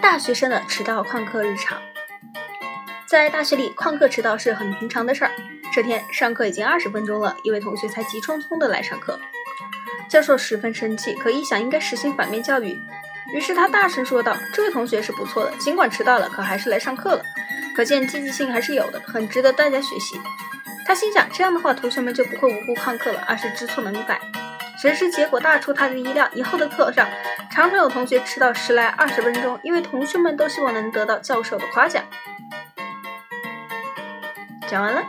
大学生的迟到旷课日常，在大学里旷课迟到是很平常的事儿。这天上课已经二十分钟了，一位同学才急匆匆的来上课，教授十分生气，可一想应该实行反面教育，于是他大声说道：“这位同学是不错的，尽管迟到了，可还是来上课了，可见积极性还是有的，很值得大家学习。”他心想，这样的话同学们就不会无故旷课了，而是知错能改。谁知结果大出他的意料，以后的课上常常有同学迟到十来二十分钟，因为同学们都希望能得到教授的夸奖。讲完了。